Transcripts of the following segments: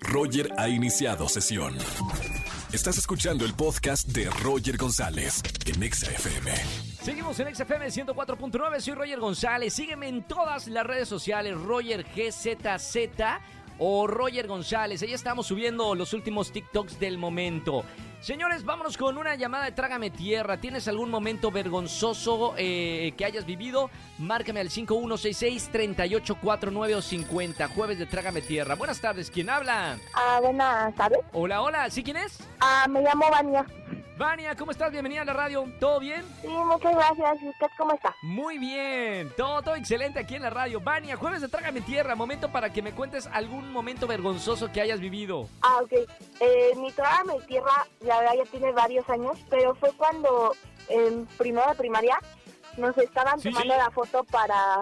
Roger ha iniciado sesión. Estás escuchando el podcast de Roger González en Exa FM. Seguimos en XFM 104.9, soy Roger González. Sígueme en todas las redes sociales, Roger GZZ o Roger González. Ahí estamos subiendo los últimos TikToks del momento. Señores, vámonos con una llamada de Trágame Tierra. ¿Tienes algún momento vergonzoso eh, que hayas vivido? Márcame al 5166-3849 o 50. Jueves de Trágame Tierra. Buenas tardes, ¿quién habla? Ah, buenas tardes. Hola, hola, ¿sí quién es? Ah, me llamo Vania. Vania, ¿cómo estás? Bienvenida a la radio. ¿Todo bien? Sí, muchas gracias. ¿Y usted cómo está? Muy bien, todo, todo excelente aquí en la radio. Vania, jueves de Trágame Tierra, momento para que me cuentes algún momento vergonzoso que hayas vivido. Ah, ok. Eh, mi Trágame Tierra, la verdad, ya tiene varios años, pero fue cuando en primero de primaria nos estaban Sí, tomando sí. la foto para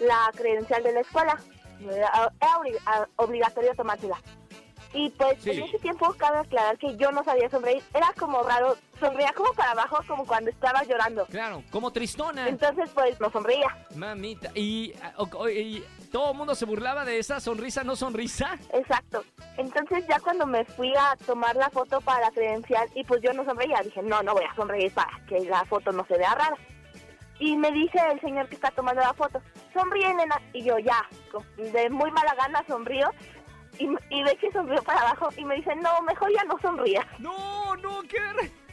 la credencial de la escuela. Era era obli- obligatorio tomársela. Y pues Sí. en ese tiempo cabe aclarar que yo no sabía sonreír. Era como raro, sonreía como para abajo, como cuando estaba llorando. Claro, como tristona. Entonces pues no sonreía. Mamita, y, o- y todo el mundo se burlaba de esa sonrisa, no sonrisa. Exacto. Entonces ya cuando me fui a tomar la foto para la credencial y pues yo no sonreía, dije, no, no voy a sonreír para que la foto no se vea rara. Y me dice el señor que está tomando la foto, sonríe nena. Y yo ya, de muy mala gana sonrío y, y ve que sonrío para abajo y me dice, no, mejor ya no sonría. No, no, qué...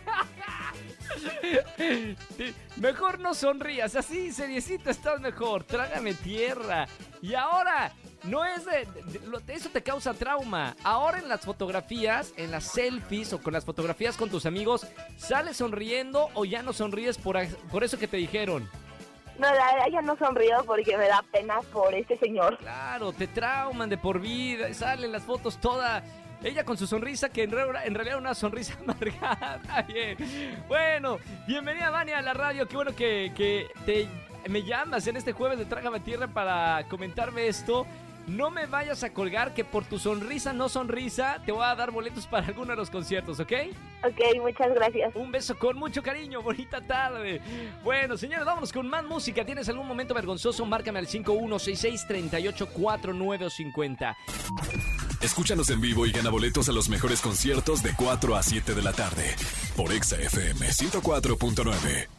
Mejor no sonrías, así, seriecito, estás mejor. Trágame tierra. Y ahora, no es de, Eso te causa trauma. Ahora en las fotografías, en las selfies o con las fotografías con tus amigos, ¿sales sonriendo o ya no sonríes por, por eso que te dijeron? No, la verdad no sonrío porque me da pena por este señor. Claro, te trauman de por vida. Salen las fotos toda. Ella con su sonrisa, que en, re- en realidad era una sonrisa amargada. Bien. Bueno, bienvenida, Vania, a la radio. Qué bueno que, que te, me llamas en este jueves de Trágame Tierra para comentarme esto. No me vayas a colgar que por tu sonrisa, no sonrisa, te voy a dar boletos para alguno de los conciertos, ¿ok? Ok, muchas gracias. Un beso con mucho cariño, bonita tarde. Bueno, señores, vámonos con más música. ¿Tienes algún momento vergonzoso? Márcame al 5166-3849 o 50. Escúchanos en vivo y gana boletos a los mejores conciertos de 4 a 7 de la tarde por Exa FM 104.9.